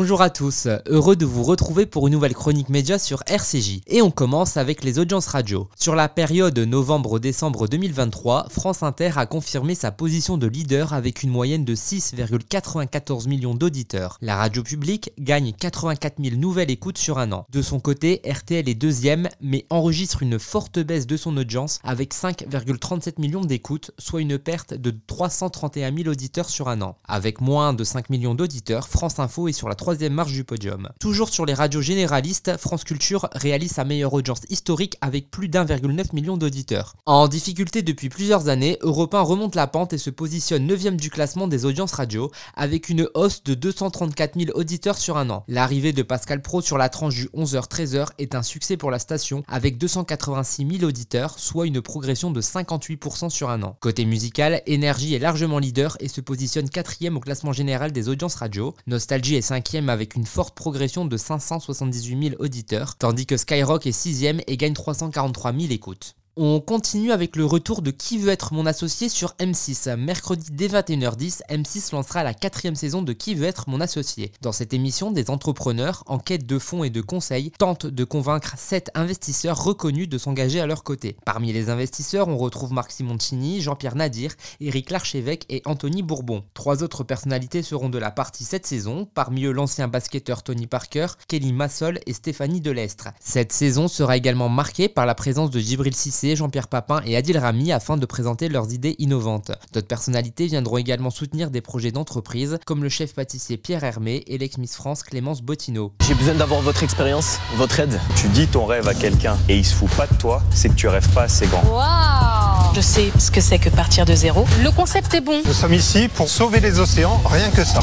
Bonjour à tous, heureux de vous retrouver pour une nouvelle chronique média sur RCJ. Et on commence avec les audiences radio. Sur la période novembre-décembre 2023, France Inter a confirmé sa position de leader avec une moyenne de 6,94 millions d'auditeurs. La radio publique gagne 84 000 nouvelles écoutes sur un an. De son côté, RTL est deuxième, mais enregistre une forte baisse de son audience avec 5,37 millions d'écoutes, soit une perte de 331 000 auditeurs sur un an. Avec moins de 5 millions d'auditeurs, France Info est sur la troisième marche du podium. Toujours sur les radios généralistes, France Culture réalise sa meilleure audience historique avec plus d'1,9 million d'auditeurs. En difficulté depuis plusieurs années, Europe 1 remonte la pente et se positionne 9 du classement des audiences radio avec une hausse de 234 000 auditeurs sur un an. L'arrivée de Pascal Pro sur la tranche du 11h-13h est un succès pour la station avec 286 000 auditeurs, soit une progression de 58% sur un an. Côté musical, Énergie est largement leader et se positionne quatrième au classement général des audiences radio. Nostalgie est 5 avec une forte progression de 578 000 auditeurs, tandis que Skyrock est 6ème et gagne 343 000 écoutes. On continue avec le retour de Qui veut être mon associé sur M6. Mercredi dès 21h10, M6 lancera la quatrième saison de Qui veut être mon associé. Dans cette émission, des entrepreneurs, en quête de fonds et de conseils, tentent de convaincre 7 investisseurs reconnus de s'engager à leur côté. Parmi les investisseurs, on retrouve Marc Simoncini, Jean-Pierre Nadir, Éric Larchevêque et Anthony Bourbon. Trois autres personnalités seront de la partie cette saison, parmi eux l'ancien basketteur Tony Parker, Kelly Massol et Stéphanie Delestre. Cette saison sera également marquée par la présence de Gibril Sissi Jean-Pierre Papin et Adil Rami afin de présenter leurs idées innovantes. D'autres personnalités viendront également soutenir des projets d'entreprise comme le chef pâtissier Pierre Hermé et l'ex-Miss France Clémence Bottineau. J'ai besoin d'avoir votre expérience, votre aide. Tu dis ton rêve à quelqu'un et il se fout pas de toi, c'est que tu rêves pas assez grand. Waouh Je sais ce que c'est que partir de zéro. Le concept est bon. Nous sommes ici pour sauver les océans, rien que ça.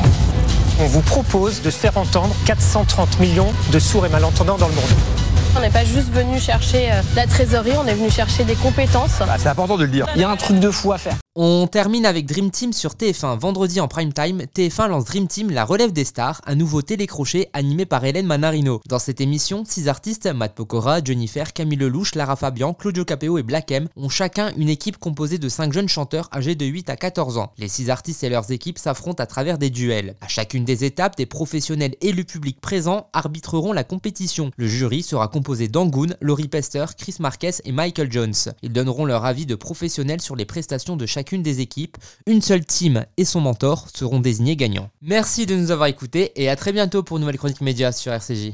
On vous propose de faire entendre 430 millions de sourds et malentendants dans le monde. On n'est pas juste venu chercher euh, la trésorerie, on est venu chercher des compétences. Bah, c'est important de le dire. Il y a un truc de fou à faire. On termine avec Dream Team sur TF1. Vendredi en prime time, TF1 lance Dream Team, la relève des stars, un nouveau télécrochet animé par Hélène Manarino. Dans cette émission, six artistes, Matt Pokora, Jennifer, Camille Lelouch, Lara Fabian, Claudio Capeo et Black M, ont chacun une équipe composée de 5 jeunes chanteurs âgés de 8 à 14 ans. Les six artistes et leurs équipes s'affrontent à travers des duels. À chacune des étapes, des professionnels et le public présent arbitreront la compétition. Le jury sera composé d'Angoon, Laurie Pester, Chris Marquez et Michael Jones. Ils donneront leur avis de professionnels sur les prestations de des équipes. Une seule team et son mentor seront désignés gagnants. Merci de nous avoir écoutés et à très bientôt pour une nouvelle chronique média sur RCJ.